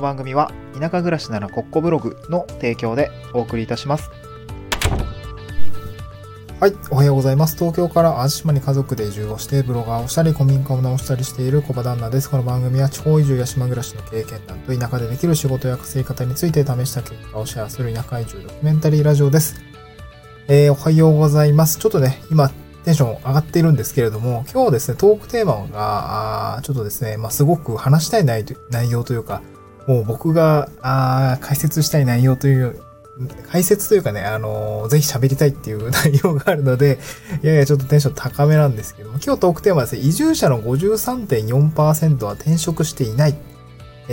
の番組は田舎暮らしならコッコブログの提供でお送りいたします。はい、おはようございます。東京から淡島に家族で移住をして、ブロガーをしたり、古民家を直したりしている小場旦那です。この番組は地方移住や島暮らしの経験談と田舎でできる仕事や稼ぎ方について試した結果をシェアする田舎移住ドキュメンタリーラジオです。えー、おはようございます。ちょっとね、今、テンション上がっているんですけれども、今日ですね、トークテーマが、ちょっとですね、まあ、すごく話したい内容というか、もう僕が、あ解説したい内容という、解説というかね、あのーぜひ喋りたいっていう 内容があるので、いやいや、ちょっとテンション高めなんですけども、今日トークテーマはですね、移住者の53.4%は転職していない。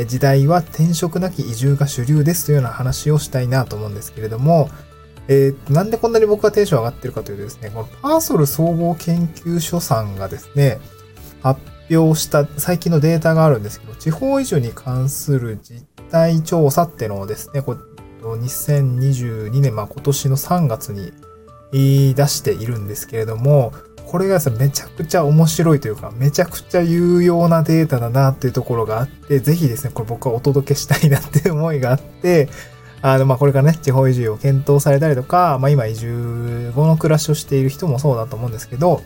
時代は転職なき移住が主流ですというような話をしたいなと思うんですけれども、えーなんでこんなに僕がテンション上がってるかというとですね、このパーソル総合研究所さんがですね、発表した最近のデータがあるんですけど、地方移住に関する実態調査っていうのをですね、こ2022年、まあ今年の3月に言い出しているんですけれども、これがですね、めちゃくちゃ面白いというか、めちゃくちゃ有用なデータだなっていうところがあって、ぜひですね、これ僕はお届けしたいなっていう思いがあって、あの、まあ、これからね、地方移住を検討されたりとか、まあ、今移住後の暮らしをしている人もそうだと思うんですけど、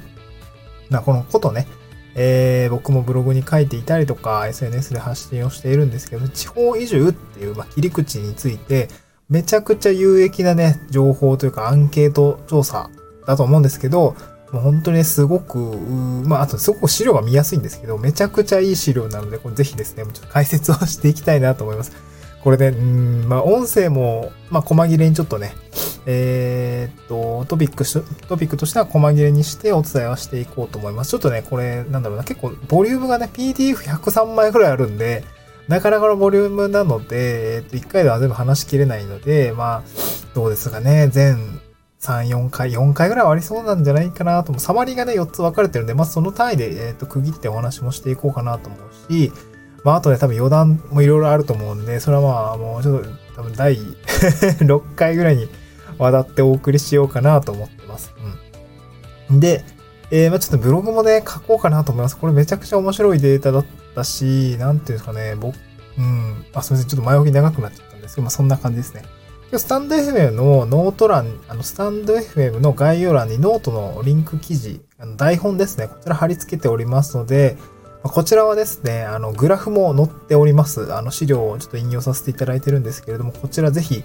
まあ、このことね、えー、僕もブログに書いていたりとか、SNS で発信をしているんですけど、地方移住っていう、まあ、切り口について、めちゃくちゃ有益なね、情報というかアンケート調査だと思うんですけど、もう本当にねすごく、まあ、あとすごく資料が見やすいんですけど、めちゃくちゃいい資料なので、これぜひですね、ちょっと解説をしていきたいなと思います。これね、うん、まあ、音声も、まあ、細切れにちょっとね、えーっと、トピックし、トピックとしては細切れにしてお伝えはしていこうと思います。ちょっとね、これ、なんだろうな、結構、ボリュームがね、PDF103 枚ぐらいあるんで、なかなかのボリュームなので、えーっと、1回では全部話しきれないので、まあ、どうですかね、全3、4回、4回ぐらいはありそうなんじゃないかなと思う。サマリーがね、4つ分かれてるんで、まあ、その単位で、えーっと、区切ってお話もしていこうかなと思うし、まあ、あとね、多分余談もいろいろあると思うんで、それはまあ、もうちょっと、多分第 6回ぐらいにわたってお送りしようかなと思ってます。うん。で、えー、まあちょっとブログもね、書こうかなと思います。これめちゃくちゃ面白いデータだったし、なんていうんですかね、僕、うん、あ、すみません、ちょっと前置き長くなっちゃったんですけど、まあそんな感じですね。今日スタンド FM のノート欄、あの、スタンド FM の概要欄にノートのリンク記事、あの台本ですね、こちら貼り付けておりますので、こちらはですね、あの、グラフも載っております。あの、資料をちょっと引用させていただいてるんですけれども、こちらぜひ、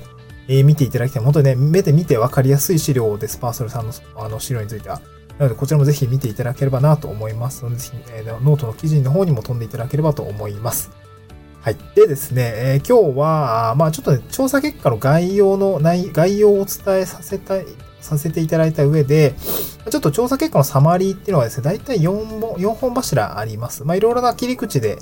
えー見ていただきたい。本当にね、目で見て分かりやすい資料です。パーソルさんのあの資料については。なので、こちらもぜひ見ていただければなと思いますので、ぜひ、えーノートの記事の方にも飛んでいただければと思います。はい。でですね、えー今日は、まあちょっとね、調査結果の概要の内、概要をお伝えさせたい、させていただいた上で、ちょっと調査結果のサマリーっていうのはですね、大体4本、4本柱あります。まあいろいろな切り口で、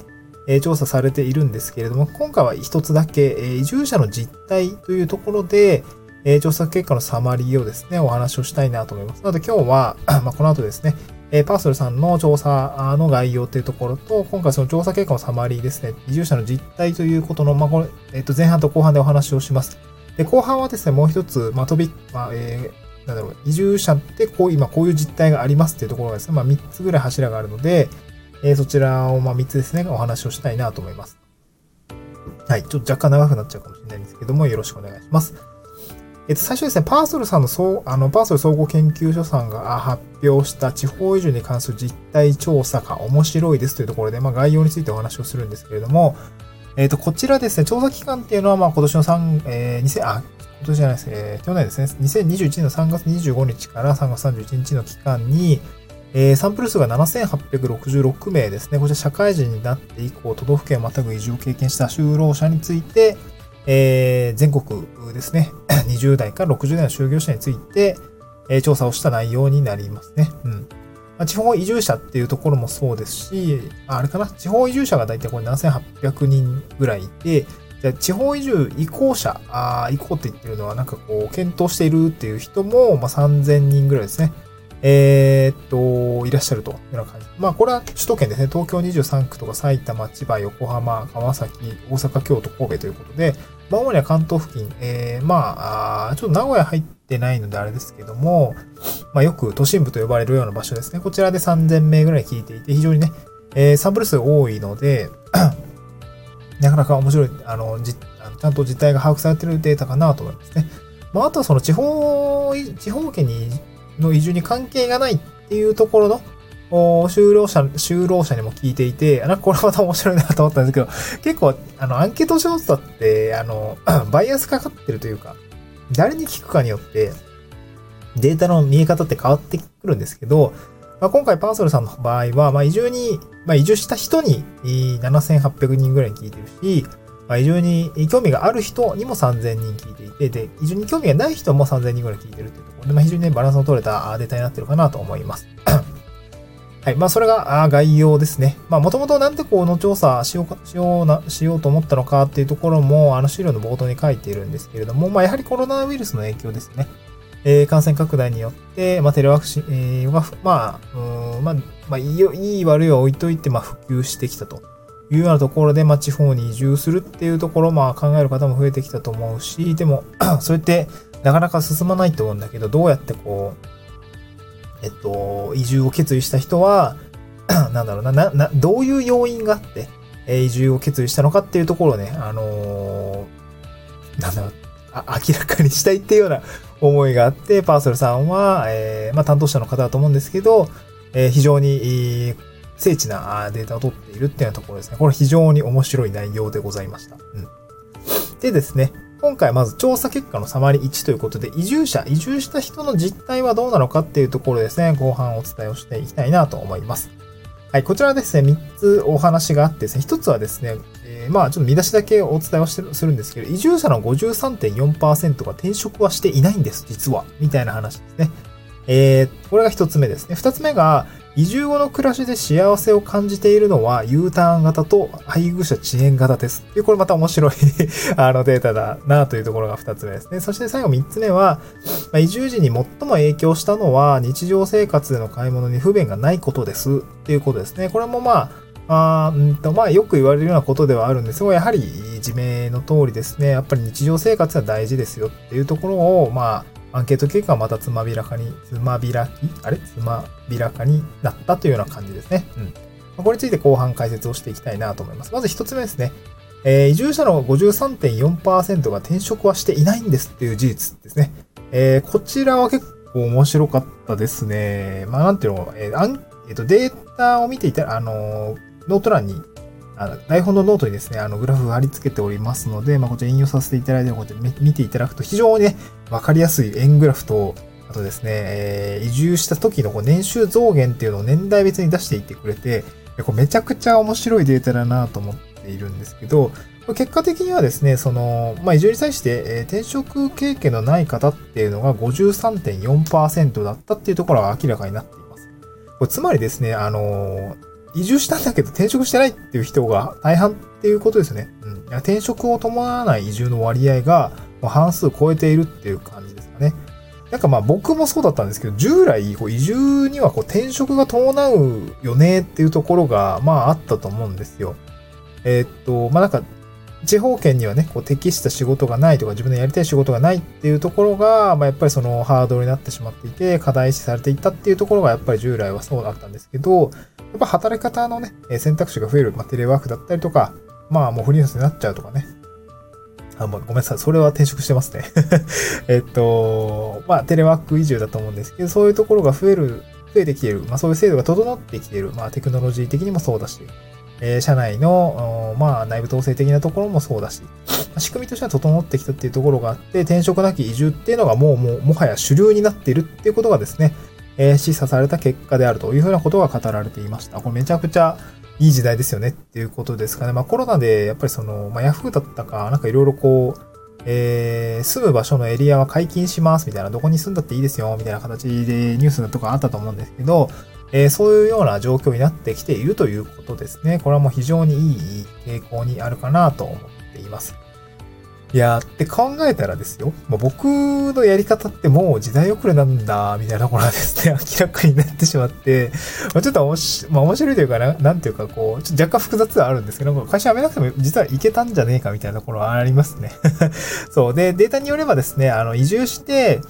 え調査されているんですけれども、今回は一つだけ、え移住者の実態というところで、え調査結果のサマリーをですね、お話をしたいなと思います。なので今日は、まあ、この後ですね、えパーソルさんの調査の概要というところと、今回その調査結果のサマリーですね、移住者の実態ということの、まあ、これ、えっ、と、前半と後半でお話をします。で、後半はですね、もう一つ、まあ、トピック、まあ、えーなんだろう、移住者ってこう、今こういう実態がありますっていうところがですね、まあ、3つぐらい柱があるので、えーそちらを、まあ、3つですね、お話をしたいなと思います。はい。ちょっと若干長くなっちゃうかもしれないんですけども、よろしくお願いします。えっと、最初ですね、パーソルさんの総、あの、パーソル総合研究所さんが発表した地方移住に関する実態調査が面白いですというところで、まあ、概要についてお話をするんですけれども、えっと、こちらですね、調査期間っていうのは、まあ、今年の3、えー、2000、あ、今年じゃないです、えー、去年ですね、2021年の3月25日から3月31日の期間に、えーサンプル数が7866名ですね。こちら社会人になって以降、都道府県をまたぐ移住を経験した就労者について、えー全国ですね、20代から60代の就業者について、えー調査をした内容になりますね。うん。まあ、地方移住者っていうところもそうですし、あれかな、地方移住者が大体これ7800人ぐらいいて、じゃあ地方移住移行者、あー移行って言ってるのはなんかこう、検討しているっていう人も、まあ、3000人ぐらいですね。えーっと、いらっしゃるというような感じ。まあ、これは首都圏ですね。東京23区とか埼玉、千葉、横浜、川崎、大阪、京都、神戸ということで、まあ、主には関東付近、えー、まあ、ちょっと名古屋入ってないのであれですけども、まあ、よく都心部と呼ばれるような場所ですね。こちらで3000名ぐらい聞いていて、非常にね、えーサンプル数多いので、なかなか面白い、あの、じあのちゃんと実態が把握されているデータかなと思いますね。まあ、あとはその地方、地方圏にの移住に関係がないっていうところの、就労者、就労者にも聞いていて、あなんかこれまた面白いなと思ったんですけど、結構、あの、アンケート調査って、あの、バイアスかかってるというか、誰に聞くかによって、データの見え方って変わってくるんですけど、まあ、今回パーソルさんの場合は、まあ、移住に、まあ、移住した人に7800人ぐらい聞いてるし、まあ、移住に興味がある人にも3000人聞いていて、で、移住に興味がない人も3000人ぐらい聞いてるっていうところで、まあ、非常にね、バランスの取れたデータになってるかなと思います。はい。まあ、それが概要ですね。まあ、もともとなんでこの調査しようか、しような、しようと思ったのかっていうところも、あの資料の冒頭に書いているんですけれども、まあ、やはりコロナウイルスの影響ですね。え、感染拡大によって、まあ、テレワクチン、えー、は、まあ、うん、まあ、まあ、いいいい悪いは置いといて、まあ、普及してきたというようなところで、まあ、地方に移住するっていうところ、まあ、考える方も増えてきたと思うし、でも、そうやってなかなか進まないと思うんだけど、どうやってこう、えっと、移住を決意した人は、なんだろうな、な、な、どういう要因があって、え移住を決意したのかっていうところをね、あのー、なんだろう、明らかにしたいっていうような思いがあって、パーソルさんは、えー、まあ、担当者の方だと思うんですけど、えー、非常に、精緻なデータを取っているっていうようなところですね。これ非常に面白い内容でございました。うん。でですね、今回まず調査結果のサマリ1ということで、移住者、移住した人の実態はどうなのかっていうところですね、後半お伝えをしていきたいなと思います。はい、こちらですね、3つお話があってですね、1つはですね、えー、まあちょっと見出しだけお伝えをしてするんですけど、移住者の53.4%が転職はしていないんです、実は。みたいな話ですね。えー、これが1つ目ですね。2つ目が、移住後の暮らしで幸せを感じているのは U ターン型と配偶者遅延型です。これまた面白い あのデータだなというところが二つ目ですね。そして最後三つ目は、移住時に最も影響したのは日常生活での買い物に不便がないことですっていうことですね。これもまあ、あんとまあよく言われるようなことではあるんですが、やはり自明の通りですね、やっぱり日常生活は大事ですよっていうところを、まあ、アンケート結果はまたつまびらかに、つまびらき？あれ？つまびらかになったというような感じですね。うん。これについて後半解説をしていきたいなと思います。まず一つ目ですね。えー、移住者の53.4%が転職はしていないんですっていう事実ですね。えー、こちらは結構面白かったですね。まあ、なんていうの、えー、あんえっ、と、データを見ていたら、あのノート欄にあ台本のノートにですね、あのグラフ貼り付けておりますので、まあ、こちら引用させていただいて、こちら見ていただくと非常にね、わかりやすい円グラフと、あとですね、えー、移住した時のこう年収増減っていうのを年代別に出していってくれて、こめちゃくちゃ面白いデータだなと思っているんですけど、結果的にはですね、その、まあ、移住に際して、えー、転職経験のない方っていうのが53.4%だったっていうところが明らかになっています。これつまりですね、あのー移住したんだけど転職してないっていう人が大半っていうことですね。うん。転職を伴わない移住の割合がもう半数超えているっていう感じですかね。なんかまあ僕もそうだったんですけど、従来こう移住にはこう転職が伴うよねっていうところがまああったと思うんですよ。えー、っと、まあなんか地方圏にはね、こう適した仕事がないとか自分のやりたい仕事がないっていうところが、まあやっぱりそのハードルになってしまっていて、課題視されていったっていうところがやっぱり従来はそうだったんですけど、やっぱ働き方のね、選択肢が増える、まあ、テレワークだったりとか、まあもうフリーランスになっちゃうとかね。あ、もうごめんなさい。それは転職してますね。えっと、まあテレワーク移住だと思うんですけど、そういうところが増える、増えてきている。まあそういう制度が整ってきている。まあテクノロジー的にもそうだし、えー、社内の、まあ内部統制的なところもそうだし、仕組みとしては整ってきたっていうところがあって、転職なき移住っていうのがもう、もう、もはや主流になっているっていうことがですね、え、示唆された結果であるというふうなことが語られていました。これめちゃくちゃいい時代ですよねっていうことですかね。まあコロナでやっぱりその、まあヤフーだったか、なんかいろいろこう、えー、住む場所のエリアは解禁しますみたいな、どこに住んだっていいですよみたいな形でニュースとかあったと思うんですけど、えー、そういうような状況になってきているということですね。これはもう非常にいい傾向にあるかなと思っています。いやって考えたらですよ。まあ、僕のやり方ってもう時代遅れなんだ、みたいなところがですね、明らかになってしまって、まあ、ちょっとおし、まあ、面白いというかな、なんていうかこう、ちょっと若干複雑はあるんですけど、会社辞めなくても実はいけたんじゃねえかみたいなところはありますね。そう。で、データによればですね、あの、移住して、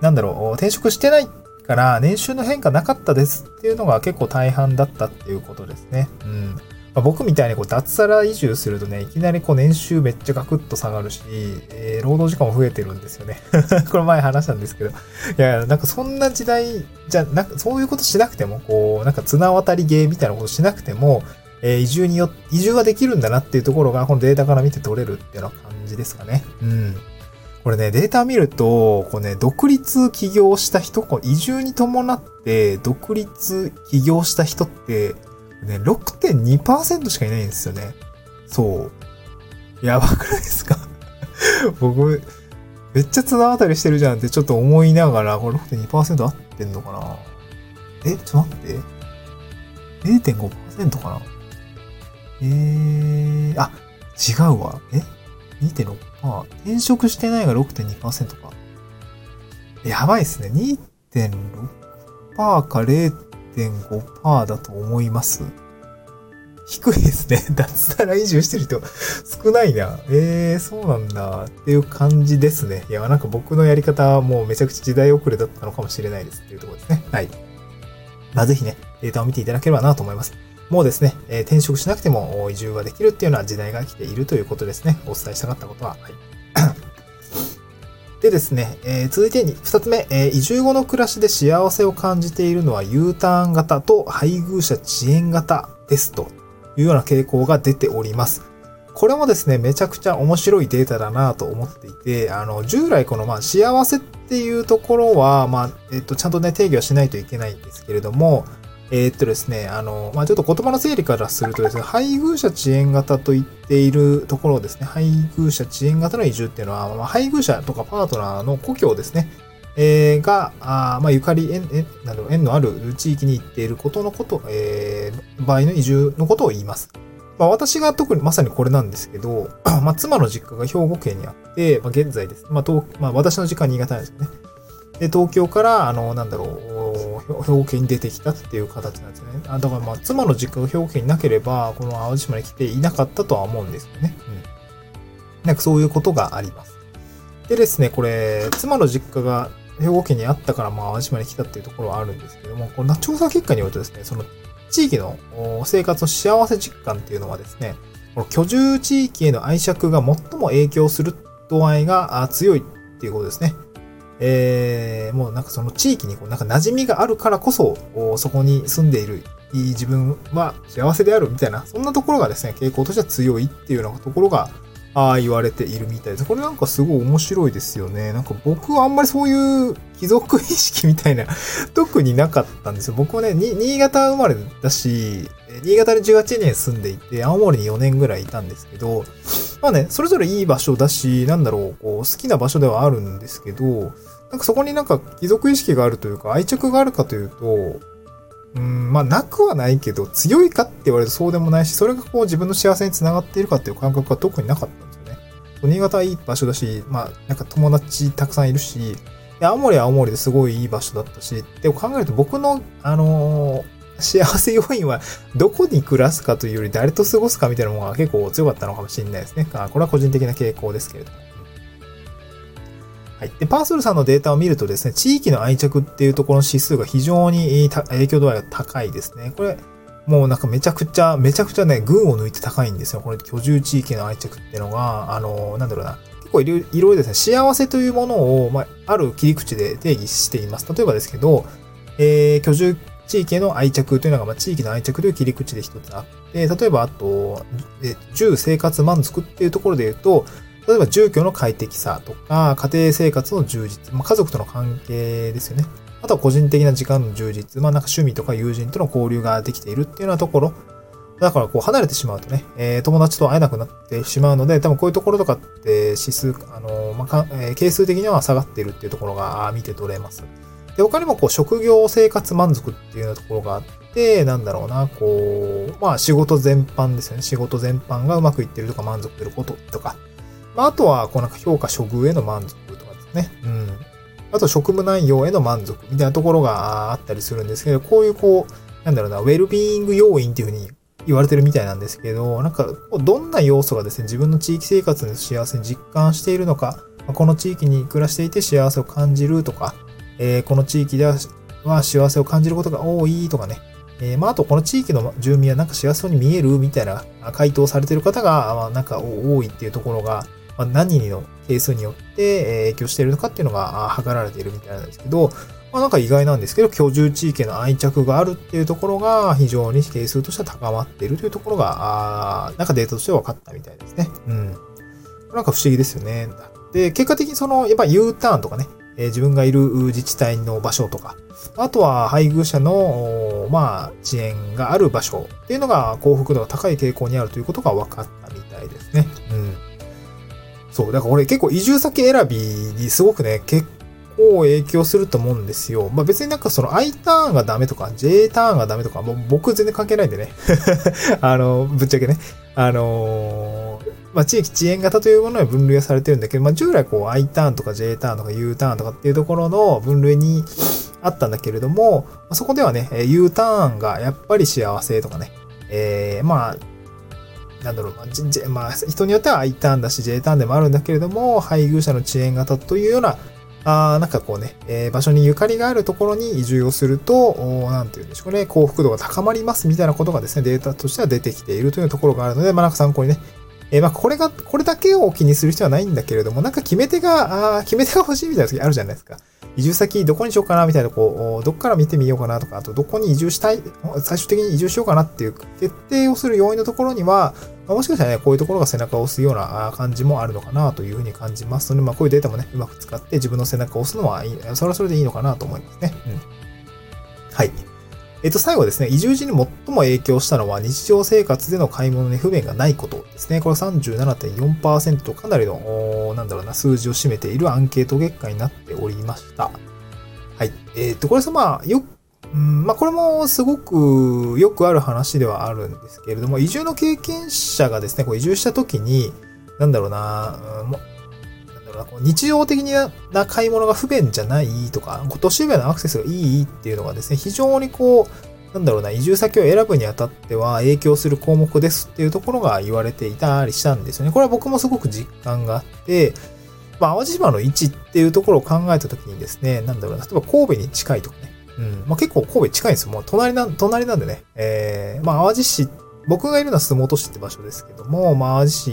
なんだろう、転職してないから年収の変化なかったですっていうのが結構大半だったっていうことですね。うん。まあ、僕みたいにこう脱サラ移住するとね、いきなりこう年収めっちゃガクッと下がるし、えー、労働時間も増えてるんですよね。これ前話したんですけど。いや、なんかそんな時代じゃ、なんかそういうことしなくても、こう、なんか綱渡り芸みたいなことしなくても、えー、移住によ移住はできるんだなっていうところが、このデータから見て取れるっていうような感じですかね。うん。これね、データ見ると、こうね、独立起業した人、こう移住に伴って独立起業した人って、ね、6.2%しかいないんですよね。そう。やばくないですか？僕、めっちゃ綱渡りしてるじゃんってちょっと思いながら、これ6.2%合ってんのかな？え、ちょっと待って。0.5%かな？えー、あ、違うわ。え ?2.6%。転職してないが6.2%か。やばいっすね。2.6%か0.5% 0.5%だと思います。低いですね。脱サラ移住してる人少ないな。えー、そうなんだ。っていう感じですね。いや、なんか僕のやり方はもうめちゃくちゃ時代遅れだったのかもしれないですっていうところですね。はい。まあ、ぜひね、データを見ていただければなと思います。もうですね、えー、転職しなくても移住ができるっていうような時代が来ているということですね。お伝えしたかったことは。はい。でですね、えー、続いてに2つ目、えー、移住後の暮らしで幸せを感じているのは U ターン型と配偶者遅延型ですというような傾向が出ております。これもですね、めちゃくちゃ面白いデータだなと思っていて、あの、従来このまあ幸せっていうところは、まあ、えっと、ちゃんとね、定義はしないといけないんですけれども、えー、っとですね、あの、まあ、ちょっと言葉の整理からするとですね、配偶者遅延型と言っているところですね、配偶者遅延型の移住っていうのは、まあ、配偶者とかパートナーの故郷ですね、えー、が、あまあ、ゆかり縁、縁、など、縁のある地域に行っていることのこと、えー、場合の移住のことを言います。まあ、私が特にまさにこれなんですけど、まあ、妻の実家が兵庫県にあって、まあ、現在です。まあ、東まあ、私の実家は新潟なんですよね。で、東京から、あの、なんだろう、兵庫県に出てきたっていう形なんですね。あだからまあ、妻の実家が兵庫県になければ、この淡路島に来ていなかったとは思うんですよね。うん。なんかそういうことがあります。でですね、これ、妻の実家が兵庫県にあったから、まあ、淡路島に来たっていうところはあるんですけども、この調査結果によるとですね、その地域の生活の幸せ実感っていうのはですね、この居住地域への愛着が最も影響する度合いが強いっていうことですね。えー、もうなんかその地域にこうなんか馴染みがあるからこそ、そこに住んでいるいい自分は幸せであるみたいな、そんなところがですね、傾向としては強いっていうようなところが、ああ言われているみたいです。これなんかすごい面白いですよね。なんか僕はあんまりそういう貴族意識みたいな 特になかったんですよ。僕はね、新潟生まれだし、新潟で18年住んでいて、青森に4年ぐらいいたんですけど、まあね、それぞれいい場所だし、なんだろう、こう、好きな場所ではあるんですけど、なんかそこになんか貴族意識があるというか、愛着があるかというと、うん、まあ、なくはないけど、強いかって言われるとそうでもないし、それがこう自分の幸せにつながっているかっていう感覚は特になかったんですよね。新潟はいい場所だし、まあ、なんか友達たくさんいるし、青森は青森ですごいいい場所だったし、って考えると僕の、あのー、幸せ要因はどこに暮らすかというより誰と過ごすかみたいなものが結構強かったのかもしれないですね。これは個人的な傾向ですけれども。はい。で、パーソルさんのデータを見るとですね、地域の愛着っていうところの指数が非常に影響度合いが高いですね。これ、もうなんかめちゃくちゃ、めちゃくちゃね、群を抜いて高いんですよ。これ、居住地域の愛着っていうのが、あの、なんだろうな。結構いろいろですね、幸せというものを、まあ、ある切り口で定義しています。例えばですけど、えー、居住地域への愛着というのが、まあ、地域の愛着という切り口で一つあって、例えば、あと、住生活満足っていうところで言うと、例えば住居の快適さとか、家庭生活の充実、まあ、家族との関係ですよね。あとは個人的な時間の充実、まあなんか趣味とか友人との交流ができているっていうようなところ。だからこう離れてしまうとね、えー、友達と会えなくなってしまうので、多分こういうところとかって指数、あのまあ、えー、係数的には下がっているっていうところが見て取れます。で、他にもこう職業生活満足っていうようなところがあって、なんだろうな、こう、まあ仕事全般ですよね。仕事全般がうまくいってるとか満足してることとか、まあ、あとは、こうなんか評価処遇への満足とかですね。うん。あと、職務内容への満足みたいなところがあったりするんですけど、こういうこう、なんだろうな、ウェルビーイング要因っていうふうに言われてるみたいなんですけど、なんか、どんな要素がですね、自分の地域生活の幸せに実感しているのか、この地域に暮らしていて幸せを感じるとか、えー、この地域では幸せを感じることが多いとかね、えー、まあ、あとこの地域の住民はなんか幸せそうに見えるみたいな回答されてる方が、まあ、なんか多いっていうところが、まあ、何の係数によって影響しているのかっていうのが測られているみたいなんですけど、まあ、なんか意外なんですけど、居住地域の愛着があるっていうところが非常に係数としては高まっているというところが、あなんかデータとして分かったみたいですね。うん。なんか不思議ですよね。で、結果的にその、やっぱ U ターンとかね、え、自分がいる自治体の場所とか、あとは配偶者の、まあ、遅延がある場所っていうのが幸福度が高い傾向にあるということが分かったみたいですね。そう、だからこれ結構移住先選びにすごくね、結構影響すると思うんですよ。まあ別になんかその I ターンがダメとか J ターンがダメとか、もう僕全然関係ないんでね。あの、ぶっちゃけね。あのー、まあ地域遅延型というものに分類はされてるんだけど、まあ従来こう I ターンとか J ターンとか U ターンとかっていうところの分類にあったんだけれども、そこではね、U ターンがやっぱり幸せとかね、えー、まあ、なんだろう、まあ、人によっては I ターンだし J ターンでもあるんだけれども、配偶者の遅延型というような、あなんかこうね、えー、場所にゆかりがあるところに移住をすると、なんて言うんでしょうね、幸福度が高まりますみたいなことがですね、データとしては出てきているというところがあるので、まあなんか参考にね、えー、まあこれが、これだけを気にする必要はないんだけれども、なんか決め手が、あ決め手が欲しいみたいな時あるじゃないですか。移住先どこにしようかなみたいな、こう、どっから見てみようかなとか、あとどこに移住したい、最終的に移住しようかなっていう決定をする要因のところには、もしかしたらね、こういうところが背中を押すような感じもあるのかなというふうに感じますので、まあこういうデータもね、うまく使って自分の背中を押すのはいい、それはそれでいいのかなと思いますね。うん。はい。えっと、最後ですね、移住時に最も影響したのは日常生活での買い物に不便がないことですね。これ37.4%とかなりの、なんだろうな、数字を占めているアンケート結果になっておりました。はい。えっと、これさ、まあ、よく、うん、まあ、これもすごくよくある話ではあるんですけれども、移住の経験者がですね、こう移住した時に、なんだろうな、うん、なんだろうな、こう日常的な買い物が不便じゃないとか、都市部へのアクセスがいいっていうのがですね、非常にこう、なんだろうな、移住先を選ぶにあたっては影響する項目ですっていうところが言われていたりしたんですよね。これは僕もすごく実感があって、まあ、淡路島の位置っていうところを考えたときにですね、なんだろうな、例えば神戸に近いとかね、うん、まあ、結構神戸近いんですよ。もう隣な、隣なんでね、えー、まあ、淡路市、僕がいるのは洲本市って場所ですけども、まあ、淡路市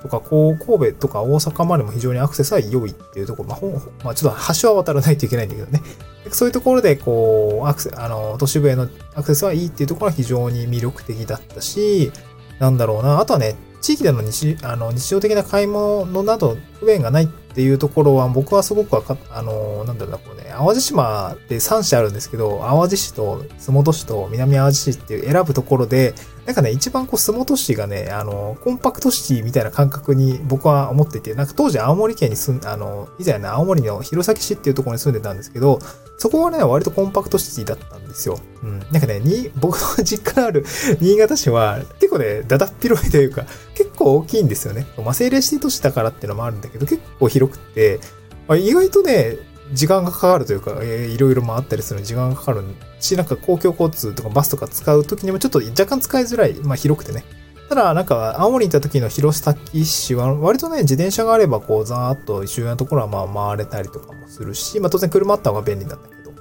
とか、こう、神戸とか大阪までも非常にアクセスは良いっていうところ、まあ、まあ、ちょっと橋は渡らないといけないんだけどね。そういうところで、こう、アクセ、あの、都市部へのアクセスはいいっていうところは非常に魅力的だったし、なんだろうな。あとはね、地域での日あの日常的な買い物など不便がないっていうところは僕はすごくわかあの、なんだろうな、こうね、淡路島って3市あるんですけど、淡路市と洲本市と南淡路市っていう選ぶところで、なんかね、一番こう、洲本市がね、あの、コンパクトシティみたいな感覚に僕は思っていて、なんか当時青森県に住ん、あの、以前ね、青森の弘前市っていうところに住んでたんですけど、そこはね、割とコンパクトシティだったんですよ。うん。なんかね、に、僕の実家のある 新潟市は、結構ね、だだっ広いというか、構大きいんですよね。まあ、政令シティ都市だからっていうのもあるんだけど、結構広くて、まあ、意外とね、時間がかかるというか、えー、いろいろ回ったりするのに時間がかかるし、なんか公共交通とかバスとか使うときにもちょっと若干使いづらい、まあ広くてね。ただ、なんか、青森に行った時の弘前市は、割とね、自転車があれば、こう、ざーっと周辺のところは、まあ、回れたりとかもするし、まあ、当然車あった方が便利なんだけど。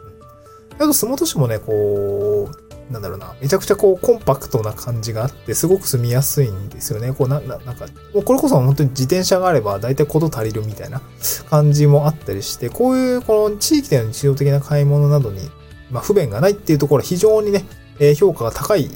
あと、洲本市もね、こう、なんだろうな、めちゃくちゃこう、コンパクトな感じがあって、すごく住みやすいんですよね。こう、な、ななんか、もうこれこそ本当に自転車があれば、大体こと足りるみたいな感じもあったりして、こういう、この地域での日常的な買い物などに、まあ、不便がないっていうところは非常にね、え評価が高い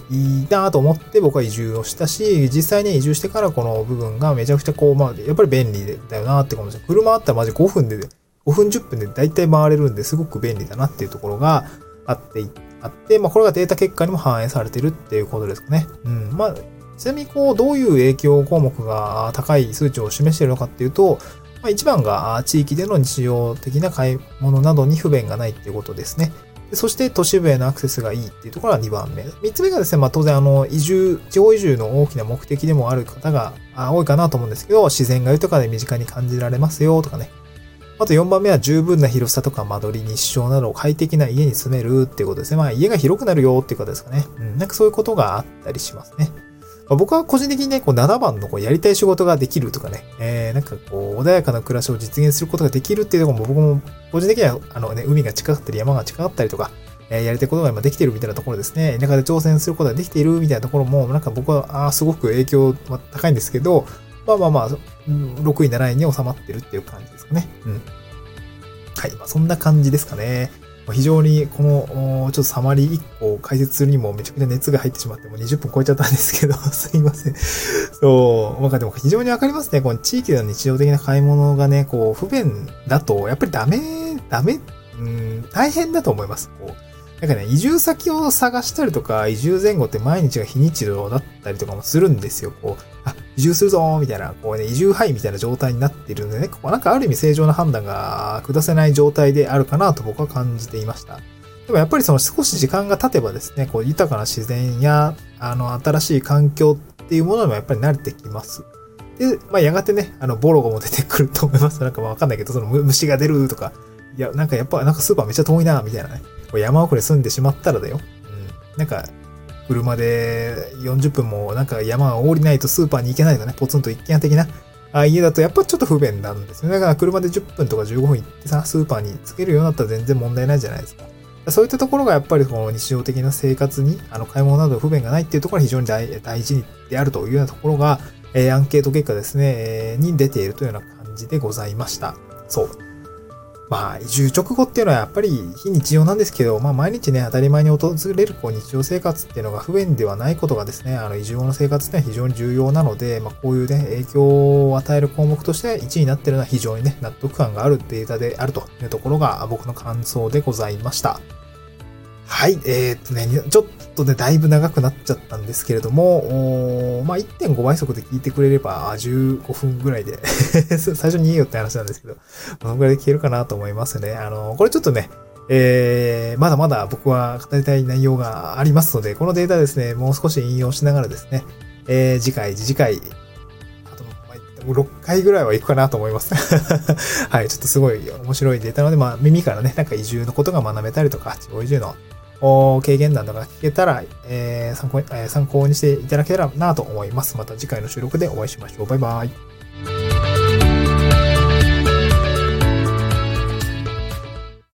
なと思って僕は移住をしたし、実際に移住してからこの部分がめちゃくちゃこう、まあ、やっぱり便利だよなって思うんです。車あったらマジ5分で、5分10分で大体回れるんですごく便利だなっていうところがあって、あって、まあこれがデータ結果にも反映されてるっていうことですかね。うん。まあ、ちなみにこう、どういう影響項目が高い数値を示しているのかっていうと、まあ、一番が地域での日常的な買い物などに不便がないっていうことですね。そして都市部へのアクセスがいいっていうところが2番目。3つ目がですね、まあ当然あの移住、地方移住の大きな目的でもある方が多いかなと思うんですけど、自然が豊かで身近に感じられますよとかね。あと4番目は十分な広さとか間取り、日照など快適な家に住めるっていうことですね。まあ家が広くなるよっていうことですかね。うん、なんかそういうことがあったりしますね。まあ、僕は個人的にね、こう7番のこうやりたい仕事ができるとかね、えー、なんかこう穏やかな暮らしを実現することができるっていうところも僕も個人的にはあのね、海が近かったり山が近かったりとか、えー、やりたいことが今できているみたいなところですね。田舎で挑戦することができているみたいなところも、なんか僕は、あすごく影響は高いんですけど、まあまあまあ、6位、7位に収まってるっていう感じですかね。うん。はい。まあ、そんな感じですかね。非常にこの、ちょっとサマリー1個を解説するにもめちゃくちゃ熱が入ってしまって、もう20分超えちゃったんですけど、すいません。そう、まあでも非常にわかりますね。この地域での日常的な買い物がね、こう、不便だと、やっぱりダメ、ダメ、うん、大変だと思います。こうなんかね、移住先を探したりとか、移住前後って毎日が非日常だったりとかもするんですよ。こう、あ、移住するぞーみたいな、こうね、移住範囲みたいな状態になってるんでね、ここなんかある意味正常な判断が下せない状態であるかなと僕は感じていました。でもやっぱりその少し時間が経てばですね、こう豊かな自然や、あの、新しい環境っていうものにもやっぱり慣れてきます。で、まあ、やがてね、あの、ボロゴも出てくると思います。なんかわかんないけど、その虫が出るとか、いや、なんかやっぱ、なんかスーパーめっちゃ遠いな、みたいなね。山奥に住んでしまったらだよ。うん。なんか、車で40分もなんか山を降りないとスーパーに行けないとかね、ポツンと一軒家的なあ家だとやっぱちょっと不便なんですよね。だから車で10分とか15分行ってさ、スーパーに着けるようになったら全然問題ないじゃないですか。そういったところがやっぱりこの日常的な生活に、あの買い物など不便がないっていうところが非常に大事であるというようなところが、えー、アンケート結果ですね、えー、に出ているというような感じでございました。そう。まあ、移住直後っていうのはやっぱり非日常なんですけど、まあ、毎日ね、当たり前に訪れるこう日常生活っていうのが不便ではないことがですね、あの、移住後の生活っていうのは非常に重要なので、まあ、こういうね、影響を与える項目として1位になってるのは非常にね、納得感があるデータであるというところが僕の感想でございました。はい、えー、っとね、ちょっとね、だいぶ長くなっちゃったんですけれども、まあ、1.5倍速で聞いてくれれば、15分ぐらいで 最初に言えよって話なんですけど、このぐらいで聞けるかなと思いますね。あの、これちょっとね、えー、まだまだ僕は語りたい内容がありますので、このデータですね、もう少し引用しながらですね、えー、次回、次回、あと、まあ、6回ぐらいは行くかなと思います はい、ちょっとすごい面白いデータなので、まあ、耳からね、なんか移住のことが学べたりとか、地方移住の経験談とか聞けたら、えー、参考に、えー、参考にしていただけたらなと思います。また次回の収録でお会いしましょう。バイバイ。